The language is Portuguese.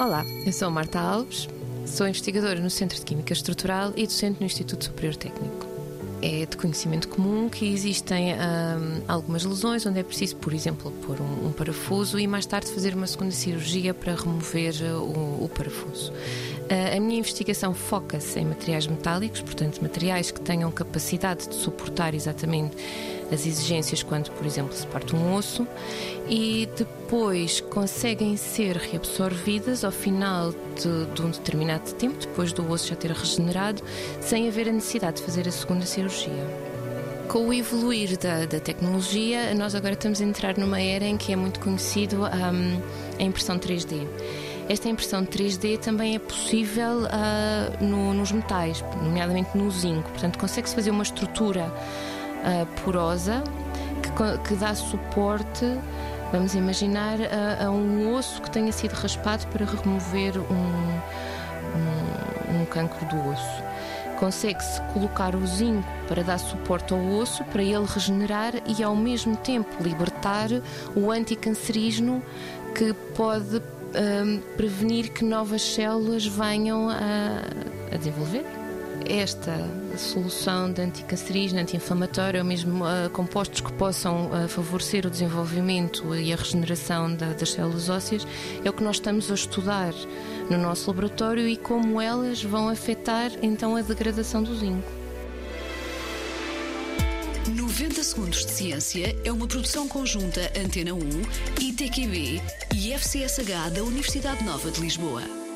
Olá, eu sou Marta Alves, sou investigadora no Centro de Química Estrutural e docente no Instituto Superior Técnico. É de conhecimento comum que existem hum, algumas lesões onde é preciso, por exemplo, pôr um, um, parafuso e mais tarde fazer uma segunda cirurgia para remover o, o parafuso. Uh, a minha investigação foca-se em materiais metálicos, portanto, materiais que tenham capacidade de suportar exatamente as exigências quando, por exemplo, se parte um osso e depois conseguem ser reabsorvidas ao final de, de, um determinado tempo, depois do osso já ter regenerado, sem haver a necessidade de fazer a segunda cirurgia. Com o evoluir da, da tecnologia, nós agora estamos a entrar numa era em que é muito conhecido um, a impressão 3D. Esta impressão 3D também é possível uh, no, nos metais, nomeadamente no zinco. Portanto, consegue-se fazer uma estrutura uh, porosa que, que, dá suporte, vamos imaginar, a, a, um osso que tenha sido raspado para remover um, um, um cancro do osso. Consegue-se colocar o zinco para dar suporte ao osso, para ele regenerar e ao mesmo tempo libertar o anticancerígeno que pode um, prevenir que novas células venham a, a desenvolver esta solução de anticancerígeno, anti-inflamatório, ou mesmo uh, compostos que possam uh, favorecer o desenvolvimento e a regeneração da, das células ósseas, é o que nós estamos a estudar no nosso laboratório e como elas vão afetar então a degradação do zinco. 90 Segundos de Ciência é uma produção conjunta Antena 1, ITQB e FCSH da Universidade Nova de Lisboa.